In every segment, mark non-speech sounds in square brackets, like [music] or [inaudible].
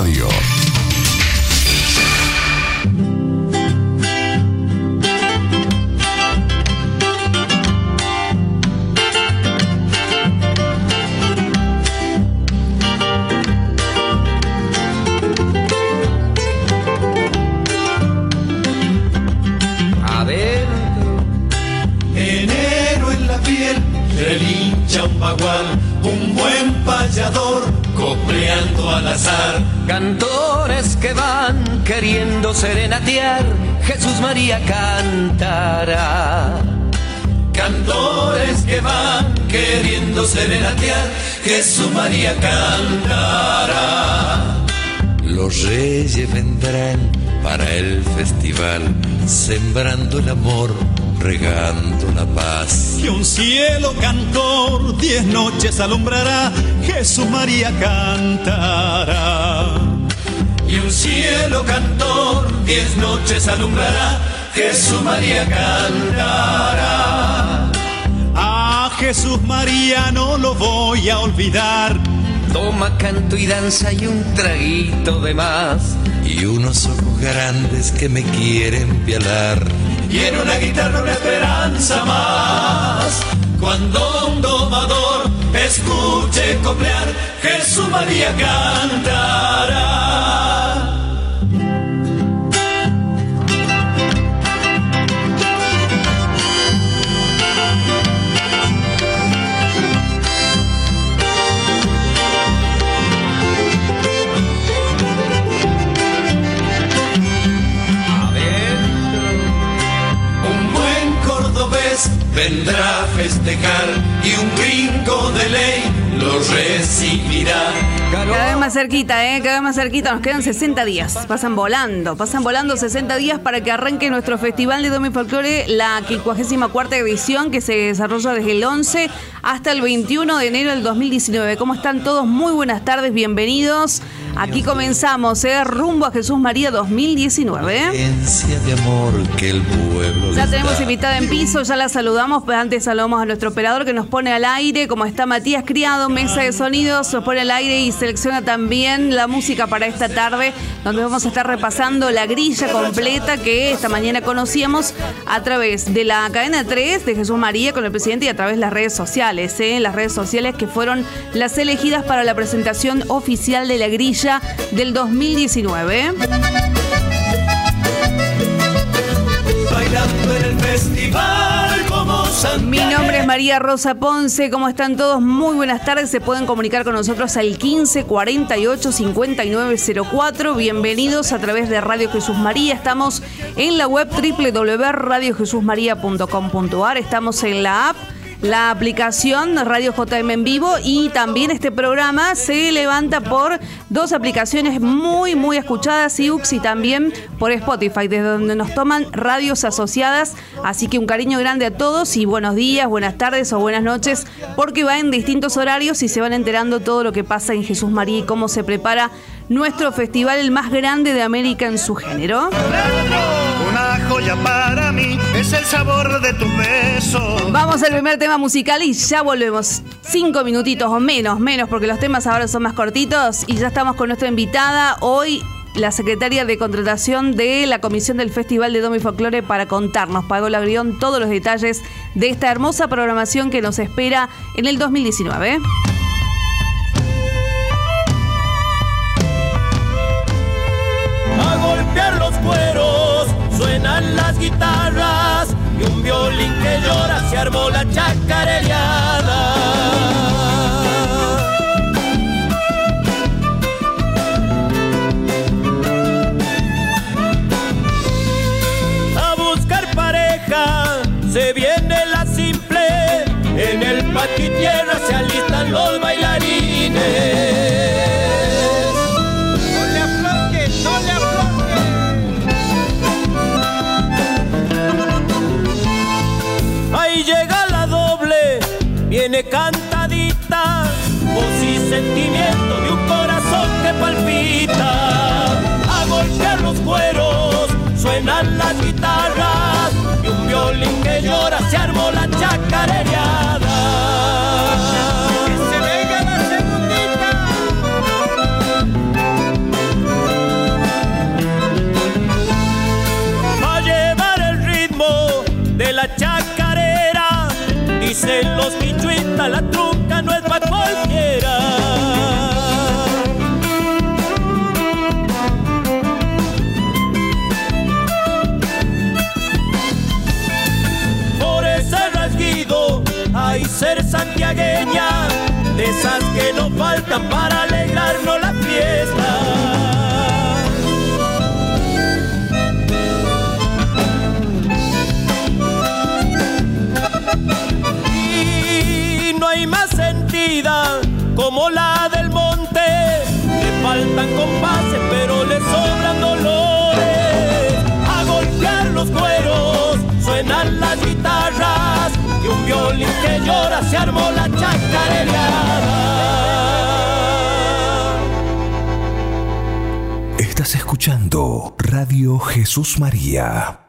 Radio. Serenatear, Jesús María cantará. Cantores que van queriendo serenatear, Jesús María cantará. Los reyes vendrán para el festival, sembrando el amor, regando la paz. Y un cielo cantor diez noches alumbrará, Jesús María cantará. Y un cielo cantor diez noches alumbrará, Jesús María cantará. A Jesús María no lo voy a olvidar. Toma canto y danza y un traguito de más. Y unos ojos grandes que me quieren violar. y en una guitarra una esperanza más. Cuando un domador escuche coplear, Jesús María cantará. Vendrá a festejar y un gringo de ley lo recibirá. Cada vez más cerquita, ¿eh? Cada vez más cerquita. Nos quedan 60 días. Pasan volando. Pasan volando 60 días para que arranque nuestro Festival de Domi Folklore, la 54 edición que se desarrolla desde el 11 hasta el 21 de enero del 2019. ¿Cómo están todos? Muy buenas tardes, bienvenidos. Aquí comenzamos, ¿eh? Rumbo a Jesús María 2019. Herencia de amor que el pueblo Ya tenemos da. invitada en piso, ya la saludamos, pero antes saludamos a nuestro operador que nos pone al aire, como está Matías Criado, mesa de sonidos, nos pone al aire y selecciona también la música para esta tarde, donde vamos a estar repasando la grilla completa que esta mañana conocíamos a través de la cadena 3 de Jesús María con el presidente y a través de las redes sociales, ¿eh? las redes sociales que fueron las elegidas para la presentación oficial de la grilla del 2019. Bailando en el festival como San Mi nombre es María Rosa Ponce, ¿cómo están todos? Muy buenas tardes, se pueden comunicar con nosotros al 15 48 59 04. Bienvenidos a través de Radio Jesús María. Estamos en la web www.radiojesusmaría.com.ar, estamos en la app la aplicación Radio JM en vivo y también este programa se levanta por dos aplicaciones muy muy escuchadas, iUX y también por Spotify, desde donde nos toman radios asociadas. Así que un cariño grande a todos y buenos días, buenas tardes o buenas noches, porque va en distintos horarios y se van enterando todo lo que pasa en Jesús María y cómo se prepara nuestro festival, el más grande de América en su género. Una joya para mí es el sabor de tu beso. Vamos al primer tema musical y ya volvemos. Cinco minutitos o menos, menos, porque los temas ahora son más cortitos. Y ya estamos con nuestra invitada hoy, la secretaria de contratación de la Comisión del Festival de Domi Folklore, para contarnos, Pagola Grión, todos los detalles de esta hermosa programación que nos espera en el 2019. Guitarras y un violín que llora se armó la chacarereada. A buscar pareja se viene la simple en el patio se alistan los sentimiento de un corazón que palpita. A golpear los cueros, suenan las guitarras y un violín que llora se armó la chacarereada. fiesta para alegrarnos la fiesta. Y no hay más sentida como la del monte, le faltan compases pero le sobran dolores. A golpear los cueros suenan las guitarras y un violín que llora se armó la chacarería Radio Jesús María.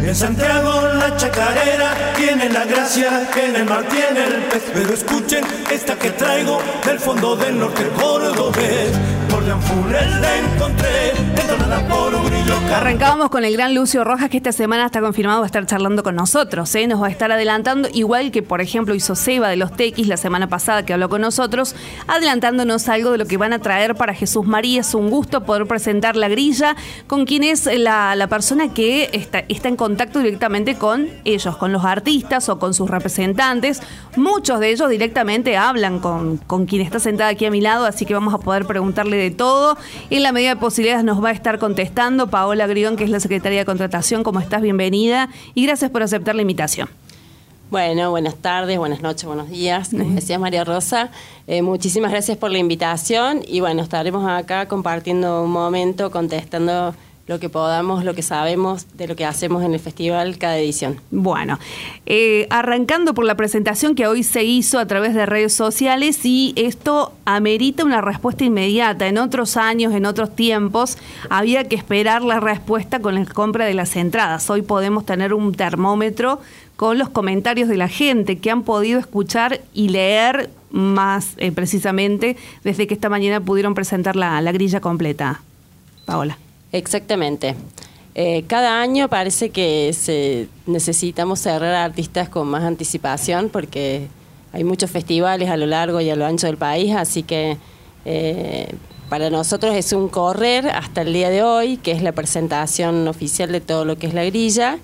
En Santiago la chacarera tiene la gracia en el mar el pez. Arrancábamos con el gran Lucio Rojas, que esta semana está confirmado va a estar charlando con nosotros. ¿eh? Nos va a estar adelantando, igual que por ejemplo hizo Seba de los Tequis la semana pasada que habló con nosotros, adelantándonos algo de lo que van a traer para Jesús María. Es un gusto poder presentar la grilla con quien es la, la persona que está, está en contacto directamente con ellos, con los artistas o con sus representantes. Muchos de ellos directamente hablan con, con quien está sentada aquí a mi lado, así que vamos a poder preguntarle de todo. En la medida de posibilidades nos va a estar contestando Paola Grión, que es la secretaria de contratación. ¿Cómo estás? Bienvenida y gracias por aceptar la invitación. Bueno, buenas tardes, buenas noches, buenos días. Como [laughs] decía María Rosa, eh, muchísimas gracias por la invitación y bueno, estaremos acá compartiendo un momento, contestando lo que podamos, lo que sabemos de lo que hacemos en el festival cada edición. Bueno, eh, arrancando por la presentación que hoy se hizo a través de redes sociales y esto amerita una respuesta inmediata. En otros años, en otros tiempos, había que esperar la respuesta con la compra de las entradas. Hoy podemos tener un termómetro con los comentarios de la gente que han podido escuchar y leer más eh, precisamente desde que esta mañana pudieron presentar la, la grilla completa. Paola. Exactamente. Eh, cada año parece que se, necesitamos cerrar artistas con más anticipación porque hay muchos festivales a lo largo y a lo ancho del país, así que eh, para nosotros es un correr hasta el día de hoy, que es la presentación oficial de todo lo que es la grilla,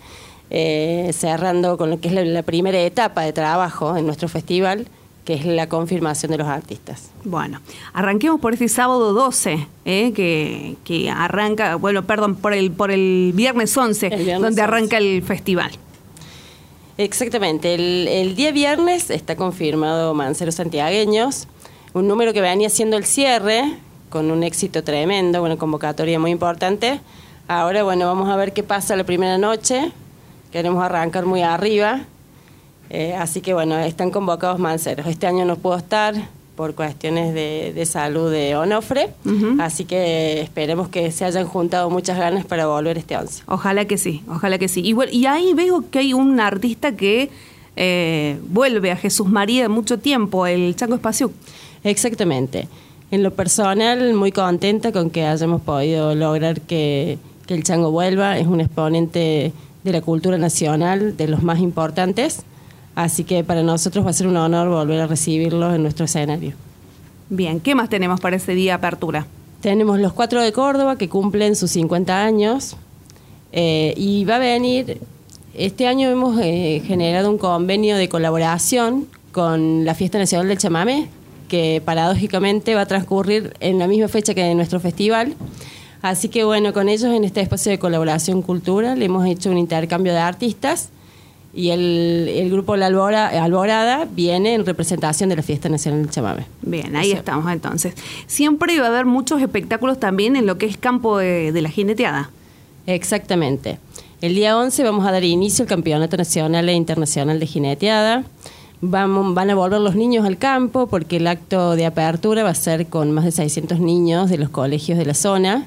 eh, cerrando con lo que es la primera etapa de trabajo en nuestro festival que es la confirmación de los artistas. Bueno, arranquemos por este sábado 12, ¿eh? que, que, arranca, bueno, perdón, por el, por el viernes 11, donde arranca el festival. Exactamente, el, el, día viernes está confirmado Manceros Santiagueños, un número que venía siendo el cierre, con un éxito tremendo, una convocatoria muy importante. Ahora, bueno, vamos a ver qué pasa la primera noche, queremos arrancar muy arriba, eh, así que bueno, están convocados manceros. Este año no puedo estar por cuestiones de, salud de Onofre, así que esperemos que se hayan juntado muchas ganas para volver este 11. Ojalá que sí, ojalá que sí. Y, y ahí veo que hay un artista que eh, vuelve a Jesús María de mucho tiempo, el Chango Espacio. Exactamente. En lo personal, muy contenta con que hayamos podido lograr que, que el Chango vuelva. Es un exponente de la cultura nacional, de los más importantes. Así que para nosotros va a ser un honor volver a recibirlos en nuestro escenario. Bien, ¿qué más tenemos para ese día apertura? Tenemos los cuatro de Córdoba que cumplen sus 50 años eh, y va a venir, este año hemos eh, generado un convenio de colaboración con la Fiesta Nacional del Chamamé, que paradójicamente va a transcurrir en la misma fecha que nuestro festival. Así que bueno, con ellos en este espacio de colaboración cultural hemos hecho un intercambio de artistas y el, grupo La Alborada viene en representación de la Fiesta Nacional del Chamame. Bien, ahí estamos entonces. Siempre va a haber muchos espectáculos también en lo que es campo de, la jineteada. Exactamente. El día 11 vamos a dar inicio al Campeonato Nacional e Internacional de Jineteada. Vamos, van a volver los niños al campo porque el acto de apertura va a ser con más de 600 niños de los colegios de la zona.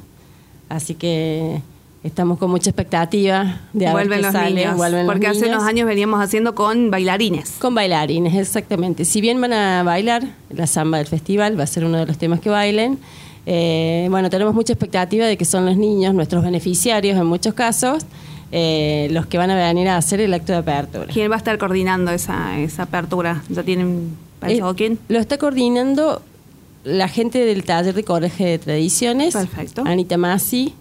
Así que Estamos con mucha expectativa de vuelven los niños, porque hace unos años veníamos haciendo con bailarines. Con bailarines, exactamente. Si bien van a bailar la samba del festival, va a ser uno de los temas que bailen. Eh, bueno, tenemos mucha expectativa de que son los niños, nuestros beneficiarios en muchos casos, eh, los que van a venir a hacer el acto de apertura. ¿Quién va a estar coordinando esa, esa apertura? ¿Ya tienen pensado eh, quién? Lo está coordinando la gente del taller de Colegio de Tradiciones. Perfecto. Anita Masi,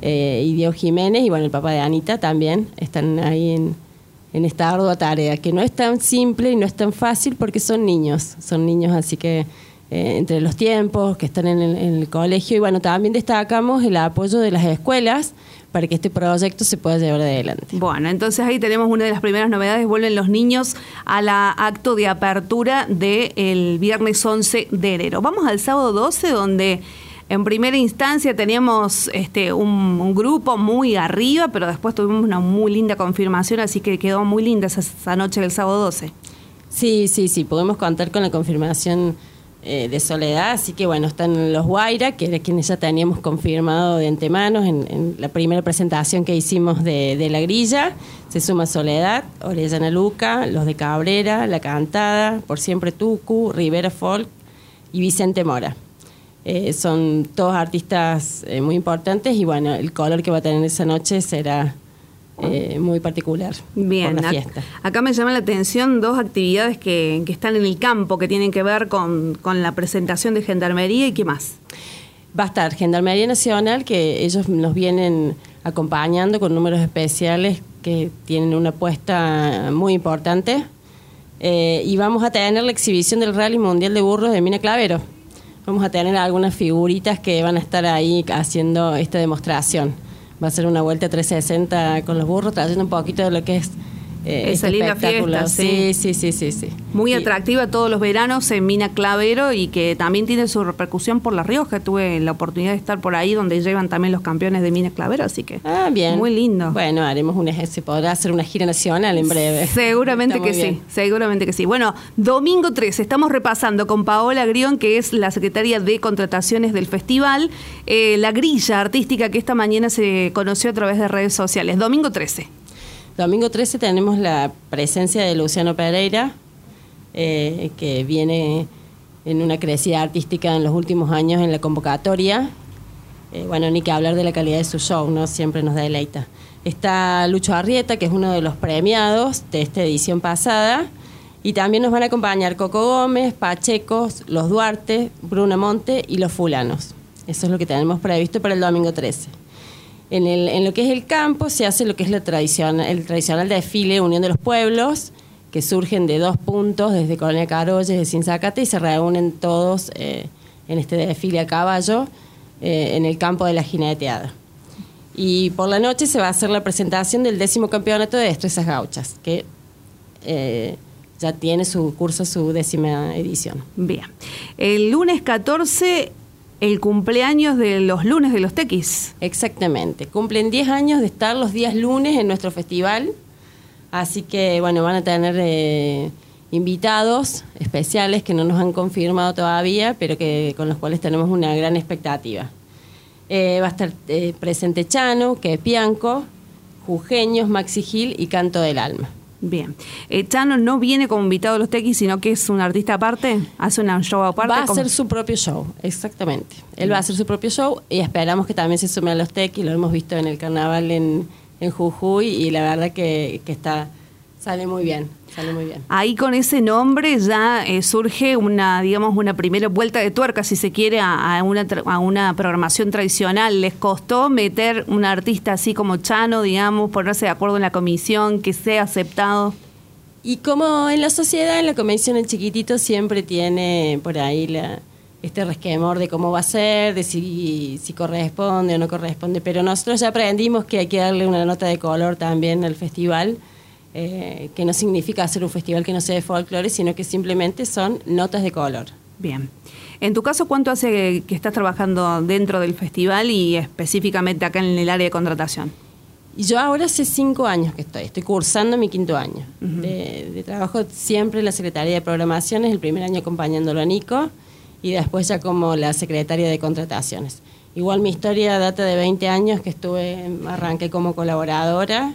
eh, y Diego Jiménez y bueno, el papá de Anita también están ahí en, en esta ardua tarea, que no es tan simple y no es tan fácil porque son niños, son niños así que eh, entre los tiempos que están en el, colegio y bueno, también destacamos el apoyo de las escuelas para que este proyecto se pueda llevar adelante. Bueno, entonces ahí tenemos una de las primeras novedades, vuelven los niños a la acto de apertura del viernes 11 de enero. Vamos al sábado 12 donde en primera instancia teníamos este, un, grupo muy arriba, pero después tuvimos una muy linda confirmación, así que quedó muy linda esa, esa noche del sábado 12. Sí, sí, sí, podemos contar con la confirmación eh, de Soledad, así que bueno, están los Guaira, que era quienes ya teníamos confirmado de antemano en, en la primera presentación que hicimos de, de La Grilla, se suma Soledad, Orellana Luca, los de Cabrera, La Cantada, Por Siempre Tucu, Rivera Folk y Vicente Mora. Eh, son todos artistas eh, muy importantes y bueno, el color que va a tener esa noche será eh, muy particular Bien, por la fiesta. acá me llama la atención dos actividades que, que están en el campo, que tienen que ver con, con la presentación de Gendarmería y qué más. Va a estar Gendarmería Nacional, que ellos nos vienen acompañando con números especiales que tienen una apuesta muy importante. Y vamos a tener la exhibición del Rally Mundial de Burros de Mina Clavero. Vamos a tener algunas figuritas que van a estar ahí haciendo esta demostración. Va a ser una vuelta 360 con los burros, trayendo un poquito de lo que es eh, Esa linda espectáculo. fiesta, sí. sí, sí, sí, sí. Muy Y- atractiva todos los veranos en Mina Clavero y que también tiene su repercusión por La Rioja. Tuve la oportunidad de estar por ahí donde llevan también los campeones de Mina Clavero, así que Ah, bien. muy lindo. Bueno, haremos una, se podrá hacer una gira nacional en breve. [laughs] Seguramente que sí, seguramente que sí. Bueno, domingo 13, estamos repasando con Paola Grión, que es la secretaria de contrataciones del festival, eh, la grilla artística que esta mañana se conoció a través de redes sociales. Domingo 13. Domingo 13 tenemos la presencia de Luciano Pereira, eh, que viene en una crecida artística en los últimos años en la convocatoria. Eh, bueno, ni que hablar de la calidad de su show, ¿no? Siempre nos deleita. Está Lucho Arrieta, que es uno de los premiados de esta edición pasada. Y también nos van a acompañar Coco Gómez, Pachecos, los Duarte, Bruna Monte y los Fulanos. Eso es lo que tenemos previsto para el domingo 13. En, lo que es el campo se hace lo que es el tradicional desfile Unión de los Pueblos, que surgen de dos puntos, desde Colonia Caroyes, de Sinzacate, y se reúnen todos eh, en este desfile a caballo eh, en el campo de la jineteada. Y por la noche se va a hacer la presentación del décimo campeonato de destrezas gauchas, que eh, ya tiene su curso, su décima edición. Bien. El lunes 14, el cumpleaños de los lunes de los tequis. Exactamente. Cumplen 10 años de estar los días lunes en nuestro festival. Así que, bueno, van a tener eh, invitados especiales que no nos han confirmado todavía, pero que con los cuales tenemos una gran expectativa. Eh, va a estar eh, presente Chano, que Pianco, Jujeños, Maxi Gil y Canto del Alma. Bien. Eh, Chano no viene como invitado a los tequis, sino que es un artista aparte, hace un show aparte. Va a como- hacer su propio show, exactamente. Él va a hacer su propio show y esperamos que también se sume a los tequis. Lo hemos visto en el carnaval en, en Jujuy y la verdad que, que está sale muy bien, sale muy bien. Ahí con ese nombre ya eh, surge una, digamos, una primera vuelta de tuerca, si se quiere, a, a una, a una programación tradicional. ¿Les costó meter un artista así como Chano, digamos, ponerse de acuerdo en la comisión, que sea aceptado? Y como en la sociedad, en la convención el chiquitito siempre tiene por ahí la, este resquemor de cómo va a ser, de si, si corresponde o no corresponde, pero nosotros ya aprendimos que hay que darle una nota de color también al festival, eh, que no significa hacer un festival que no sea de folclore, sino que simplemente son notas de color. Bien. En tu caso, ¿cuánto hace que estás trabajando dentro del festival y específicamente acá en el área de contratación? Yo ahora hace cinco años que estoy, estoy cursando mi quinto año de, de trabajo siempre en la Secretaría de Programaciones, el primer año acompañándolo a Nico y después ya como la Secretaria de Contrataciones. Igual mi historia data de 20 años que estuve, arranqué como colaboradora,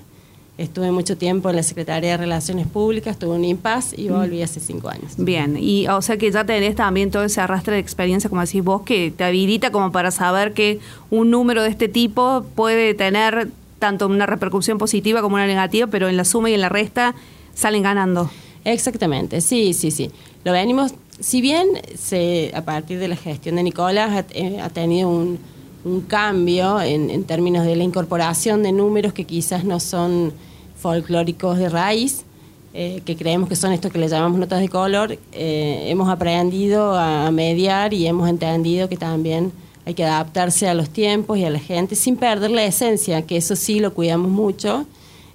estuve mucho tiempo en la Secretaría de Relaciones Públicas, tuve un impasse y volví hace cinco años. Bien, y o sea que ya tenés también todo ese arrastre de experiencia, como decís vos, que te habilita como para saber que un número de este tipo puede tener tanto una repercusión positiva como una negativa, pero en la suma y en la resta salen ganando. Exactamente, sí, sí, sí. Lo venimos, si bien se, a partir de la gestión de Nicolás ha, eh, ha tenido un, un cambio en, en términos de la incorporación de números que quizás no son folclóricos de raíz, eh, que creemos que son estos que le llamamos notas de color, eh, hemos aprendido a, mediar y hemos entendido que también hay que adaptarse a los tiempos y a la gente sin perder la esencia, que eso sí lo cuidamos mucho,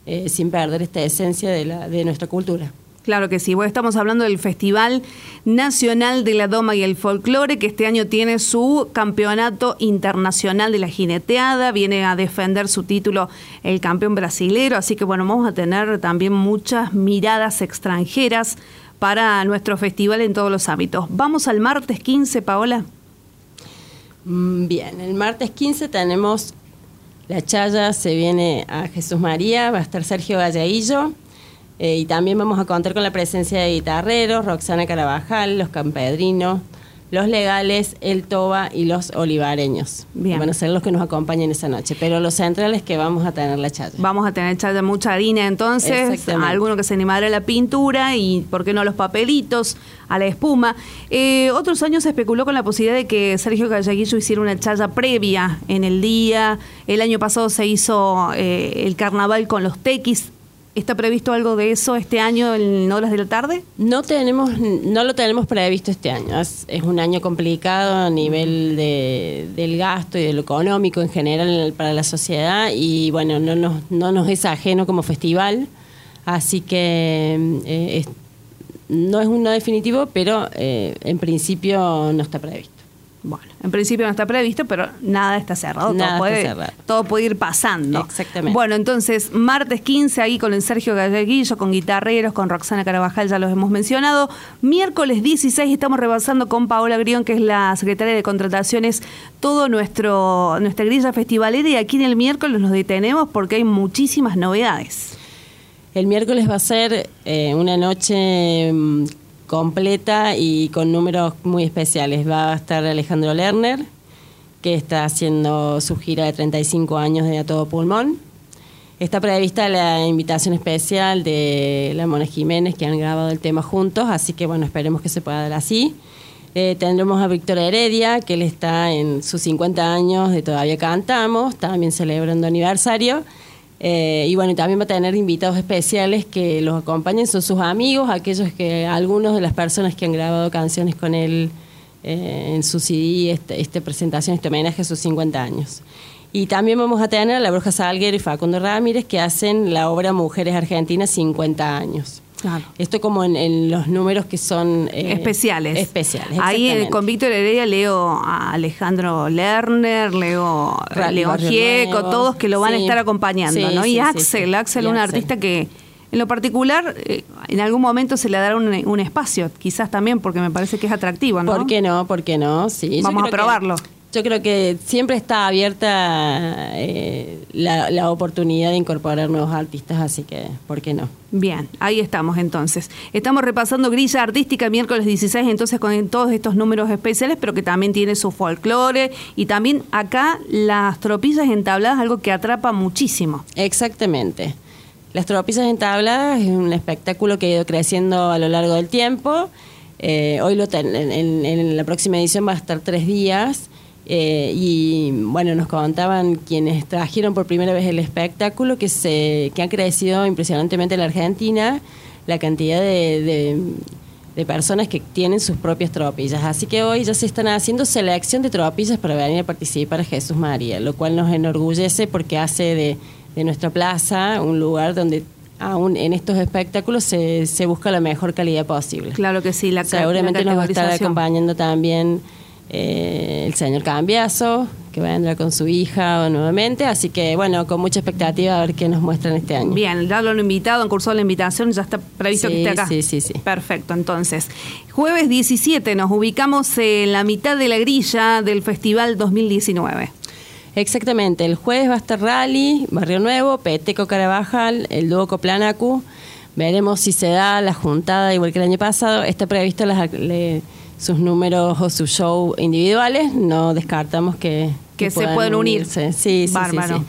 eh, sin perder esta esencia de, la, de nuestra cultura. Claro que sí. Bueno, estamos hablando del Festival Nacional de la Doma y el Folclore, que este año tiene su campeonato internacional de la jineteada. Viene a defender su título el campeón brasilero. Así que, bueno, vamos a tener también muchas miradas extranjeras para nuestro festival en todos los ámbitos. Vamos al martes 15, Paola. Mm, Bien, el martes 15 tenemos la chaya, se viene a Jesús María, va a estar Sergio Gallaillo. Eh, y también vamos a contar con la presencia de guitarreros, Roxana Carabajal, los campedrinos, los legales, el Toba y los olivareños. Bien. Van a ser los que nos acompañen esa noche. Pero los centrales que vamos a tener la chaya. Vamos a tener chaya mucha harina entonces, alguno que se animará a la pintura y, ¿por qué no, los papelitos, a la espuma? Eh, otros años se especuló con la posibilidad de que Sergio Gallaguillo hiciera una chaya previa en el día. El año pasado se hizo eh, el carnaval con los tequis. ¿Está previsto algo de eso este año en horas de la tarde? No tenemos, no lo tenemos previsto este año. Es, un año complicado a nivel de, del gasto y de lo económico en general para la sociedad y bueno, no nos, no nos es ajeno como festival, así que eh, es- no es un no definitivo, pero eh, en principio no está previsto. Bueno, en principio no está previsto, pero nada está cerrado. Nada todo, está puede, cerrado. todo puede ir pasando. Exactamente. Bueno, entonces, martes 15 ahí con el Sergio Galleguillo, con guitarreros, con Roxana Carabajal, ya los hemos mencionado. Miércoles 16 estamos rebasando con Paola Grión, que es la secretaria de contrataciones, todo nuestro nuestra grilla festivalera y aquí en el miércoles nos detenemos porque hay muchísimas novedades. El miércoles va a ser eh, una noche mm, completa y con números muy especiales. Va a estar Alejandro Lerner, que está haciendo su gira de 35 años de A Todo Pulmón. Está prevista la invitación especial de la Mona Jiménez, que han grabado el tema juntos, así que bueno, esperemos que se pueda dar así. Eh, tendremos a Víctor Heredia, que él está en sus 50 años de Todavía Cantamos, también celebrando aniversario. Eh, y bueno, también va a tener invitados especiales que los acompañen, son sus amigos, aquellos que, algunos de las personas que han grabado canciones con él eh, en su CD, este- esta presentación, este homenaje a sus 50 años. Y también vamos a tener a la Bruja Salguero y Facundo Ramírez que hacen la obra Mujeres Argentinas 50 años. Claro. Esto como en, en los números que son eh, especiales. Especiales. Ahí eh, con Víctor Heredia leo a Alejandro Lerner, leo a León Gieco, todos que lo van a estar acompañando, Sí, ¿no? sí, y Axel. Axel, Y un Axel. artista que en lo particular eh, en algún momento se le dará un, un espacio, quizás también porque me parece que es atractivo, ¿no? ¿Por qué no? ¿Por qué no? Sí, Vamos a que- probarlo. Yo creo que siempre está abierta eh, la, la oportunidad de incorporar nuevos artistas, así que ¿por qué no? Bien, ahí estamos entonces. Estamos repasando Grilla Artística miércoles 16, entonces con todos estos números especiales, pero que también tiene su folclore y también acá las tropillas entabladas, algo que atrapa muchísimo. Exactamente. Las tropillas entabladas es un espectáculo que ha ido creciendo a lo largo del tiempo. Eh, hoy lo ten- en, en- en la próxima edición va a estar tres días. Eh, y bueno, nos contaban quienes trajeron por primera vez el espectáculo que se que ha crecido impresionantemente en la Argentina la cantidad de, de- de personas que tienen sus propias tropillas. Así que hoy ya se están haciendo selección de tropillas para venir a participar a Jesús María, lo cual nos enorgullece porque hace de, de nuestra plaza un lugar donde aún en estos espectáculos se, se busca la mejor calidad posible. Claro que sí, la Seguramente la nos va a estar acompañando también eh, el señor Cambiazo, que va a entrar con su hija nuevamente. Así que, bueno, con mucha expectativa a ver qué nos muestran este año. Bien, ya lo han invitado, han cursado la invitación, ya está previsto Sí, que esté acá. sí, sí, sí. Perfecto, entonces. Jueves 17 nos ubicamos en la mitad de la grilla del Festival 2019. Exactamente, el jueves va a estar Rally, Barrio Nuevo, Peteco Carabajal, el dúo Coplanacu. Veremos si se da la juntada igual que el año pasado. Está previsto las- le- sus números o sus show individuales. No descartamos que, Que se puedan unir. unirse. Sí, sí, sí, Bárbaro. sí.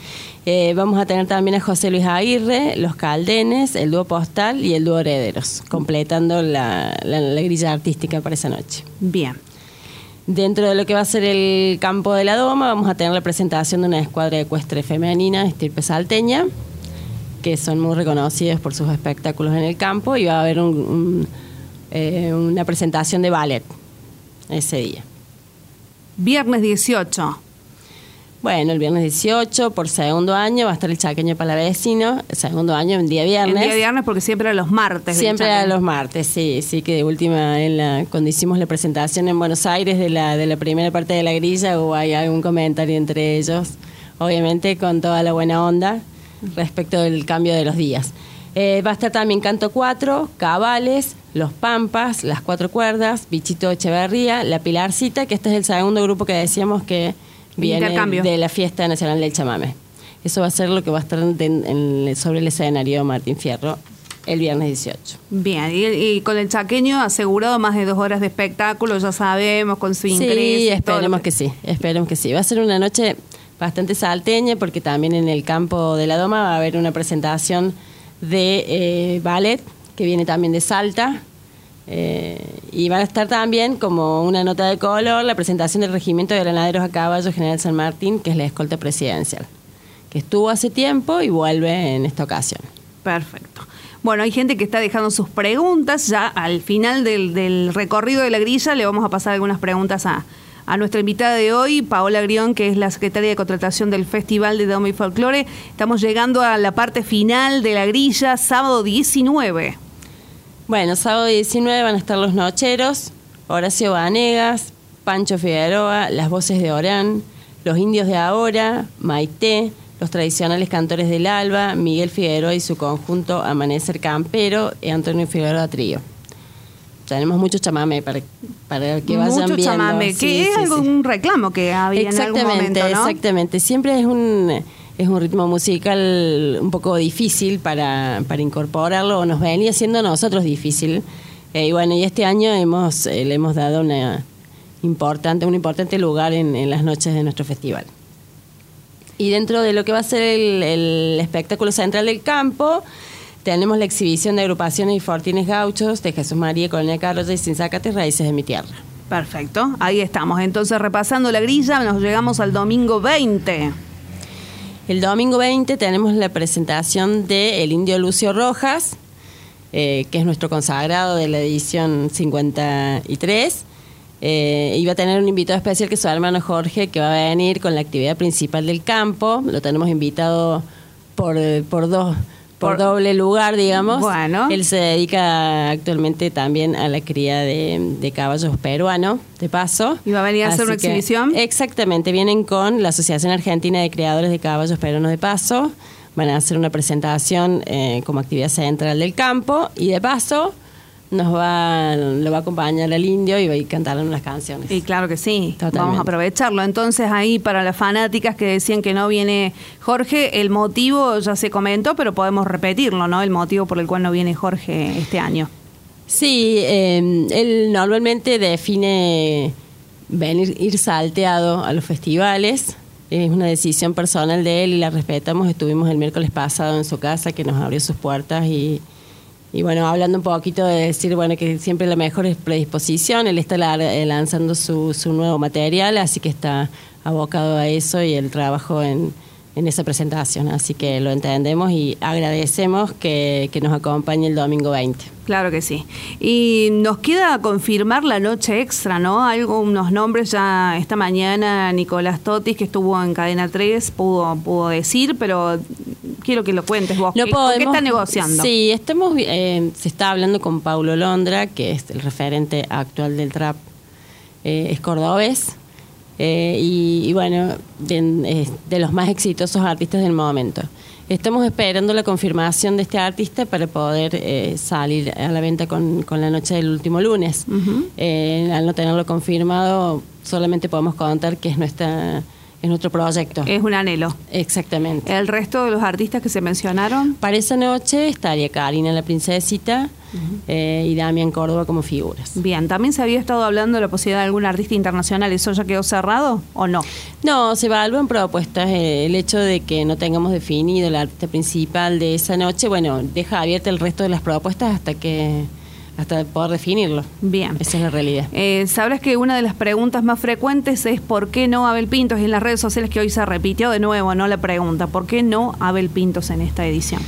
Eh, vamos a tener también a José Luis Aguirre, los Caldenes, el dúo Postal y el dúo Herederos, completando la, la- la grilla artística para esa noche. Bien. Dentro de lo que va a ser el campo de la Doma, vamos a tener la presentación de una escuadra ecuestre femenina, estirpe salteña, que son muy reconocidos por sus espectáculos en el campo, y va a haber un- un, eh, una presentación de ballet ese día. Viernes 18. Bueno, el viernes 18, por segundo año, va a estar el chaqueño palavecino, segundo año, en día viernes. El día viernes porque siempre a los martes. Siempre a los martes, sí, sí que de última, en la, cuando hicimos la presentación en Buenos Aires de la, de la primera parte de la grilla, hubo algún comentario entre ellos, obviamente con toda la buena onda respecto del cambio de los días. Eh, va a estar también Canto 4, Cabales, Los Pampas, Las Cuatro Cuerdas, Bichito Echeverría, La Pilarcita, que este es el segundo grupo que decíamos que viene de la Fiesta Nacional del Chamame. Eso va a ser lo que va a estar en- en- sobre el escenario Martín Fierro el viernes 18. Bien, y, y con el chaqueño asegurado más de dos horas de espectáculo, ya sabemos, con su ingreso. Sí, esperemos que sí, esperemos que sí. Va a ser una noche bastante salteña porque también en el campo de la Doma va a haber una presentación de eh, ballet que viene también de Salta. eh, y va a estar también como una nota de color la presentación del Regimiento de Granaderos a Caballo General San Martín, que es la escolta presidencial, que estuvo hace tiempo y vuelve en esta ocasión. Perfecto. Bueno, hay gente que está dejando sus preguntas. Ya al final del, recorrido de la grilla le vamos a pasar algunas preguntas a, a nuestra invitada de hoy, Paola Grión, que es la secretaria de contratación del Festival de Doma y Folclore. Estamos llegando a la parte final de la grilla, sábado 19. Bueno, sábado 19 van a estar los Nocheros, Horacio Vanegas, Pancho Figueroa, Las Voces de Orán, Los Indios de Ahora, Maite, los tradicionales cantores del Alba, Miguel Figueroa y su conjunto Amanecer Campero y Antonio Figueroa Trío. Tenemos mucho chamame para, para que vayan Mucho viendo. chamame, que Sí, es sí, un reclamo que había en algún Exactamente, momento, ¿no? exactamente. Siempre es un es un ritmo musical un poco difícil para, para incorporarlo, o nos venía siendo a nosotros difícil. Eh, y bueno, y este año hemos eh, le hemos dado una importante, un importante lugar en, las noches de nuestro festival. Y dentro de lo que va a ser el, espectáculo central del campo, tenemos la exhibición de agrupaciones y fortines gauchos de Jesús María, Colonia Carlos y Sin Zacates, Raíces de mi Tierra. Perfecto, ahí estamos. Entonces, repasando la grilla, nos llegamos al domingo 20. El domingo 20 tenemos la presentación de El Indio Lucio Rojas, eh, que es nuestro consagrado de la edición 53. Eh, y va a tener un invitado especial que es su hermano Jorge, que va a venir con la actividad principal del campo. Lo tenemos invitado por, por dos por, Por- doble lugar, digamos. Bueno. Él se dedica actualmente también a la cría de, de caballos peruanos, de paso. ¿Y va a venir a hacer una que- exhibición? Exactamente, vienen con la Asociación Argentina de Criadores de Caballos Peruanos de Paso. Van a hacer una presentación eh, como actividad central del campo y de paso nos va, lo va a acompañar el indio y va a ir cantando unas canciones. Y claro que sí, Totalmente. vamos a aprovecharlo. Entonces ahí para las fanáticas que decían que no viene Jorge, el motivo ya se comentó, pero podemos repetirlo, ¿no? El motivo por el cual no viene Jorge este año. Sí, eh, él normalmente define venir ir salteado a los festivales. Es una decisión personal de él y la respetamos. Estuvimos el miércoles pasado en su casa que nos abrió sus puertas y, y bueno, hablando un poquito de decir, bueno, que siempre la mejor es predisposición. Él está eh, lanzando su, su nuevo material, así que está abocado a eso y el trabajo en, en esa presentación. Así que lo entendemos y agradecemos que, que nos acompañe el domingo 20. Claro que sí. Y nos queda confirmar la noche extra, ¿no? Algo, unos nombres ya esta mañana Nicolás Totis, que estuvo en Cadena 3, pudo, pudo decir, pero quiero que lo cuentes vos. No ¿Qué, podemos, ¿Qué está negociando? Sí, estamos, eh, se está hablando con Paulo Londra, que es el referente actual del trap, eh, es cordobés, eh, y, y bueno, de los más exitosos artistas del momento. Estamos esperando la confirmación de este artista para poder eh, salir a la venta con, con la noche del último lunes. Eh, al no tenerlo confirmado, solamente podemos contar que es nuestra es nuestro proyecto. Es un anhelo. Exactamente. El resto de los artistas que se mencionaron, Para esa noche estaría Karina la princesita eh, y Damián Córdoba como figuras. bien, ¿también se había estado hablando de la posibilidad de algún artista internacional? ¿Eso ya quedó cerrado o no? No, se evalúan propuestas. eh, el hecho de que no tengamos definido el artista principal de esa noche, bueno, deja abierta el resto de las propuestas hasta que hasta poder definirlo. Bien. Esa es la realidad. Eh, Sabrás que una de las preguntas más frecuentes es ¿por qué no Abel Pintos? Y en las redes sociales que hoy se repitió de nuevo, ¿no? La pregunta, ¿por qué no Abel Pintos en esta edición?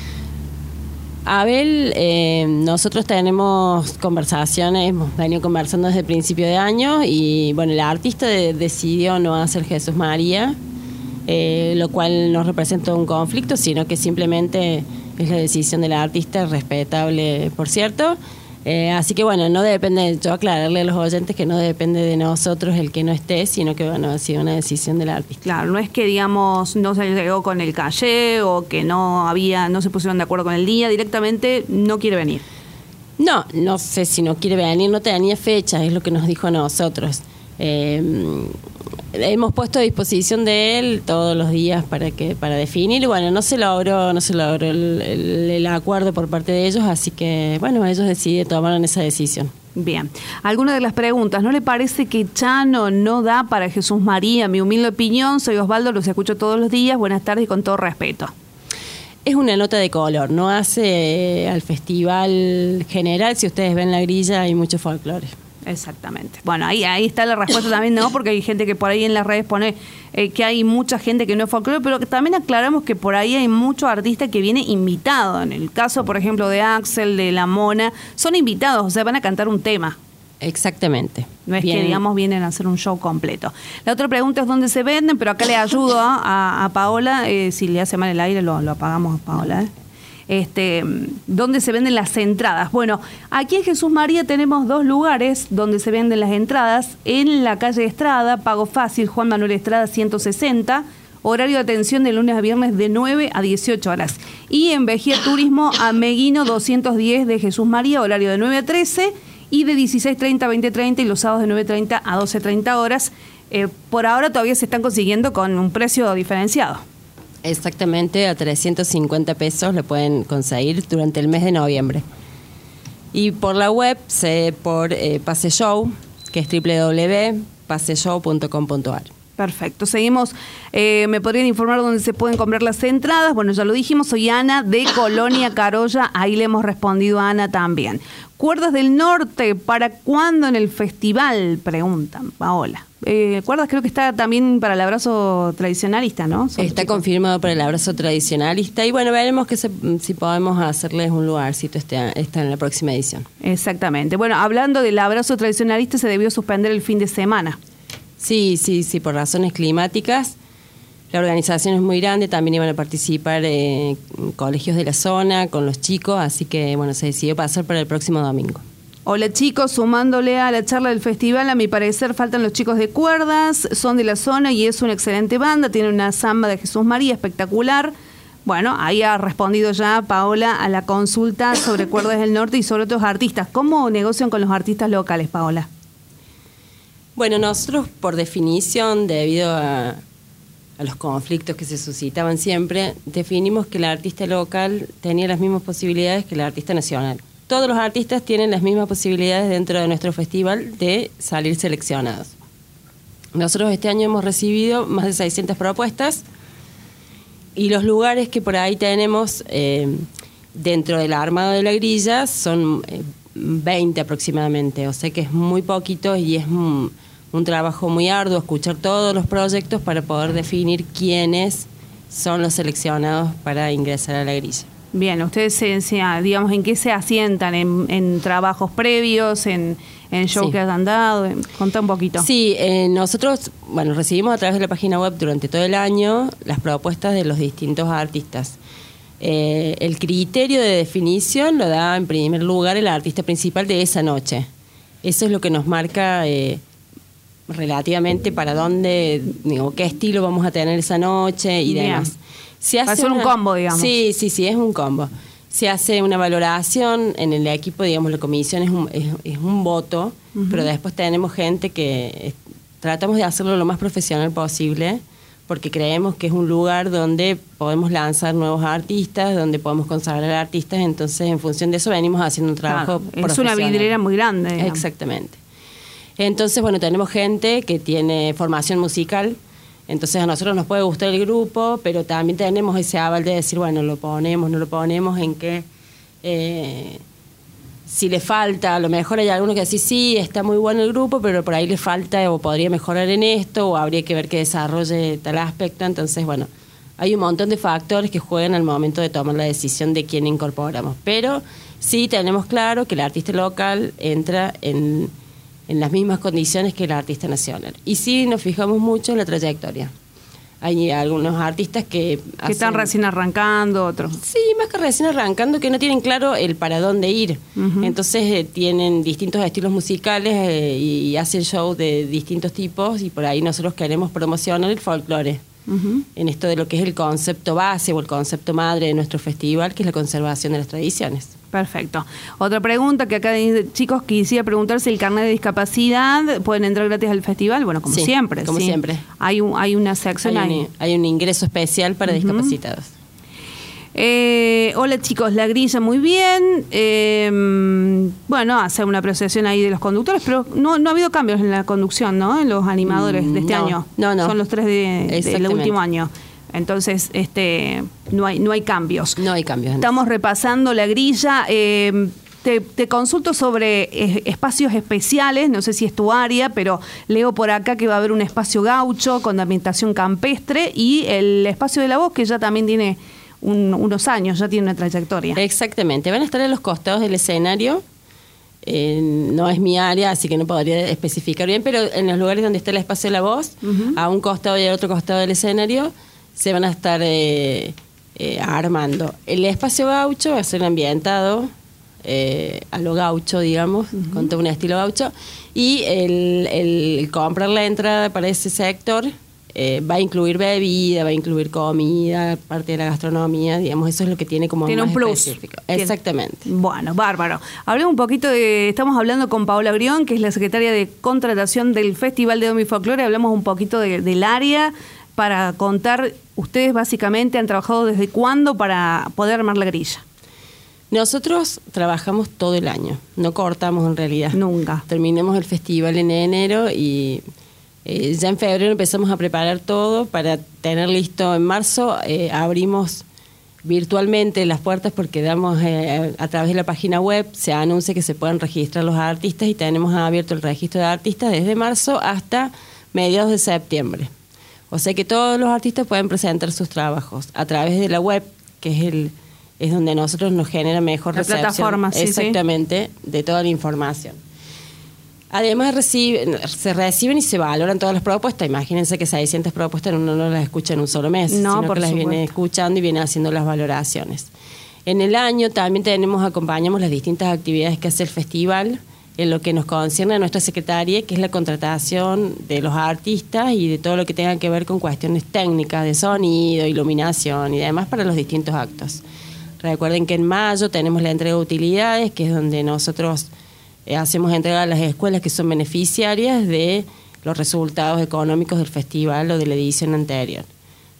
Abel, eh, nosotros tenemos conversaciones, hemos venido conversando desde el principio de año y bueno, el artista de- decidió no hacer Jesús María eh, lo cual no representa un conflicto, sino que simplemente es la decisión del artista, respetable, por cierto. Eh, así que bueno, no depende, yo aclararle a los oyentes que no depende de nosotros el que no esté, sino que bueno, ha sido una decisión del artista. Claro, no es que digamos no se llegó con el calle o que no había, no se pusieron de acuerdo con el día, directamente no quiere venir. No, no sé si no quiere venir, no tenía fecha, es lo que nos dijo a nosotros. Eh, hemos puesto a disposición de él todos los días para que para definir bueno no se logró no se logró el, el acuerdo por parte de ellos así que bueno ellos decidieron tomaron esa decisión Bien, alguna de las preguntas, ¿no le parece que Chano no da para Jesús María? Mi humilde opinión, soy Osvaldo, los escucho todos los días, buenas tardes y con todo respeto. Es una nota de color, no hace eh, al festival general, si ustedes ven la grilla hay mucho folclore. Exactamente. Bueno, ahí, ahí está la respuesta también, ¿no? Porque hay gente que por ahí en las redes pone eh, que hay mucha gente que no es folclore, pero que también aclaramos que por ahí hay muchos artistas que vienen invitados. En el caso, por ejemplo, de Axel, de La Mona, son invitados, o sea, van a cantar un tema. Exactamente. No es que, digamos, vienen a hacer un show completo. La otra pregunta es dónde se venden, pero acá le ayudo a, Paola. Eh, si le hace mal el aire, lo, lo apagamos a Paola. ¿eh? Este, donde se venden las entradas. Bueno, aquí en Jesús María tenemos dos lugares donde se venden las entradas. En la calle Estrada, Pago Fácil, Juan Manuel Estrada 160. Horario de atención de lunes a viernes de 9 a 18 horas. Y en Vejía Turismo, Ameguino 210 de Jesús María, horario de 9 a 13 y de 16.30 a 20.30 y los sábados de 9.30 a 12.30 horas. Eh, por ahora todavía se están consiguiendo con un precio diferenciado. Exactamente, a 350 pesos lo pueden conseguir durante el mes de noviembre. Y por la web, por eh, Pase Show, que es www.paseshow.com.ar. Perfecto. Seguimos. Eh, ¿Me podrían informar dónde se pueden comprar las entradas? Bueno, ya lo dijimos. Soy Ana de Colonia Carolla. Ahí le hemos respondido a Ana también. Cuerdas del Norte, ¿para cuándo en el festival? Preguntan, Paola. Eh, cuerdas creo que está también para el abrazo tradicionalista, ¿no? está confirmado para el abrazo tradicionalista y bueno, veremos que si podemos hacerles un lugarcito este, está en la próxima edición. Exactamente. Bueno, hablando del abrazo tradicionalista, se debió suspender el fin de semana. Sí, sí, sí, por razones climáticas. La organización es muy grande, también iban a participar eh, colegios de la zona con los chicos, así que bueno, se decidió pasar para el próximo domingo. Hola chicos, sumándole a la charla del festival, a mi parecer faltan los chicos de cuerdas, son de la zona y es una excelente banda, tiene una samba de Jesús María espectacular. Bueno, ahí ha respondido ya Paola a la consulta sobre [coughs] cuerdas del norte y sobre otros artistas. ¿Cómo negocian con los artistas locales, Paola? Bueno, nosotros por definición, debido a, los conflictos que se suscitaban siempre, definimos que el artista local tenía las mismas posibilidades que el artista nacional. Todos los artistas tienen las mismas posibilidades dentro de nuestro festival de salir seleccionados. Nosotros este año hemos recibido más de 600 propuestas y los lugares que por ahí tenemos eh, dentro del armado de la grilla son 20 eh, aproximadamente, o sea que es muy poquito y es un trabajo muy arduo escuchar todos los proyectos para poder definir quiénes son los seleccionados para ingresar a la grilla. Bien, ustedes, digamos, ¿en qué se asientan? ¿En, trabajos previos? ¿En, en show que han dado? Contá un poquito. Sí, eh, nosotros, bueno, recibimos a través de la página web durante todo el año las propuestas de los distintos artistas. Eh, el criterio de definición lo da en primer lugar el artista principal de esa noche. Eso es lo que nos marca eh, relativamente para dónde, digo, qué estilo vamos a tener esa noche y demás. Se hace un combo, digamos. Sí, sí, sí, es un combo. Se hace una valoración en el equipo, digamos, la comisión es un, es, un voto, pero después tenemos gente que tratamos de hacerlo lo más profesional posible porque creemos que es un lugar donde podemos lanzar nuevos artistas, donde podemos consagrar artistas, entonces en función de eso venimos haciendo un trabajo Es una vidriera muy grande. Exactamente. Entonces, bueno, tenemos gente que tiene formación musical, entonces a nosotros nos puede gustar el grupo, pero también tenemos ese aval de decir, bueno, lo ponemos, no lo ponemos, en que eh, si le falta, a lo mejor hay alguno que dice, sí, está muy bueno el grupo, pero por ahí le falta o podría mejorar en esto, o habría que ver que desarrolle tal aspecto. Entonces, bueno, hay un montón de factores que juegan al momento de tomar la decisión de quién incorporamos. Pero sí tenemos claro que el artista local entra en en las mismas condiciones que el artista nacional. Y sí nos fijamos mucho en la trayectoria. hay algunos artistas que... Que están hacen- recién arrancando, otros. Sí, más que recién arrancando, que no tienen claro el para dónde ir. Entonces eh, tienen distintos estilos musicales eh, y, y hacen shows de distintos tipos y por ahí nosotros queremos promocionar el folclore. En esto de lo que es el concepto base o el concepto madre de nuestro festival, que es la conservación de las tradiciones. Perfecto. Otra pregunta que acá dice, chicos, quisiera preguntar si el carnet de discapacidad pueden entrar gratis al festival. Bueno, como Sí, siempre. como sí. siempre. Hay, un, hay una sección Hay un, hay un ingreso especial para discapacitados. Eh, hola chicos, la grilla muy bien. Eh, bueno, hace una apreciación ahí de los conductores, pero no, no ha habido cambios en la conducción, ¿no? En los animadores de este no, año. no, no. Son los tres de- del Exactamente. último año. Entonces, este, no hay, no hay cambios. No hay cambios. Estamos repasando la grilla. eh, te, te consulto sobre eh, espacios especiales, no sé si es tu área, pero leo por acá que va a haber un espacio gaucho con ambientación campestre y el espacio de la voz que ya también tiene un- unos años, ya tiene una trayectoria. Exactamente, van a estar en los costados del escenario. Eh, no es mi área, así que no podría especificar bien, pero en los lugares donde está el espacio de la voz, a un costado y al otro costado del escenario, se van a estar eh, eh, armando. El espacio gaucho va a ser ambientado eh, a lo gaucho, digamos, con todo un estilo gaucho, y el, el comprar la entrada para ese sector eh, va a incluir bebida, va a incluir comida, parte de la gastronomía, digamos, eso es lo que tiene como Tiene más un plus. específico. Tiene- Exactamente. Bueno, bárbaro. Hablemos un poquito de. Estamos hablando con Paola Grión, que es la secretaria de contratación del Festival de Domi Folklore. Hablamos un poquito de- del área para contar. Ustedes básicamente han trabajado desde cuándo para poder armar la grilla. Nosotros trabajamos todo el año, no cortamos en realidad. Nunca. Terminamos el festival en enero y eh, ya en febrero empezamos a preparar todo para tener listo en marzo. eh, abrimos virtualmente las puertas porque damos eh, a través de la página web, se anuncia que se pueden registrar los artistas y tenemos abierto el registro de artistas desde marzo hasta mediados de septiembre. O sea que todos los artistas pueden presentar sus trabajos a través de la web, que es el es donde nosotros nos genera mejor La recepción. plataforma, sí, sí. Exactamente, de toda la información. Además reciben, se reciben y se valoran todas las propuestas. Imagínense que 600 propuestas uno no las escucha en un solo mes, No, sino por que las viene escuchando y viene haciendo las valoraciones. En el año también tenemos, acompañamos las distintas actividades que hace el festival en lo que nos concierne a nuestra secretaria, que es la contratación de los artistas y de todo lo que tenga que ver con cuestiones técnicas de sonido, iluminación y demás para los distintos actos. Recuerden que en mayo tenemos la entrega de utilidades, que es donde nosotros eh, hacemos entrega a las escuelas que son beneficiarias de los resultados económicos del festival o de la edición anterior.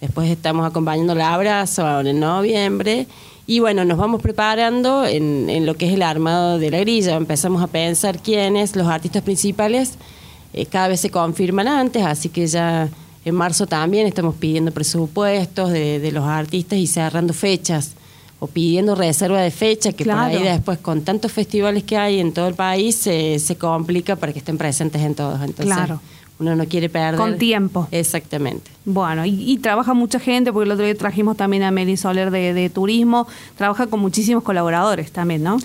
Después estamos acompañando el abrazo ahora en noviembre y bueno, nos vamos preparando en, en lo que es el armado de la grilla. Empezamos a pensar quiénes, los artistas principales, eh, cada vez se confirman antes, así que ya en marzo también estamos pidiendo presupuestos de, de los artistas y cerrando fechas o pidiendo reserva de fecha, que Claro. por ahí después con tantos festivales que hay en todo el país se, se complica para que estén presentes en todos. Entonces Claro. Uno no quiere perder. Con tiempo. Exactamente. Bueno, y, y trabaja mucha gente, porque el otro día trajimos también a Meli Soler de, de Turismo. Trabaja con muchísimos colaboradores también, ¿no?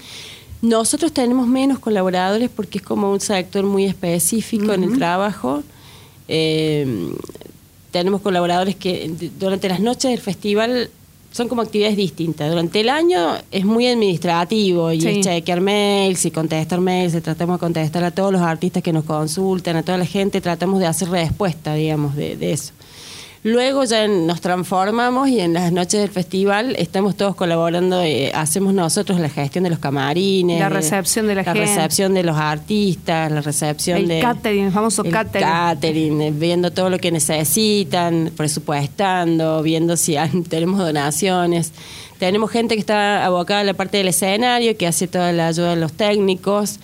Nosotros tenemos menos colaboradores porque es como un sector muy específico en el trabajo. Eh, tenemos colaboradores que durante las noches del festival son como actividades distintas. Durante el año es muy administrativo y Sí. es chequear mails y contestar mails, tratamos de contestar a todos los artistas que nos consultan, a toda la gente, tratamos de hacer respuesta, digamos, de, de eso. Luego ya en- nos transformamos y en las noches del festival estamos todos colaborando, eh, hacemos nosotros la gestión de los camarines, La recepción de la gente. recepción de los artistas, la recepción El de catering, el famoso catering. catering, eh, viendo todo lo que necesitan, presupuestando, viendo si han- [laughs] tenemos donaciones. Tenemos gente que está abocada a la parte del escenario, que hace toda la ayuda de los técnicos.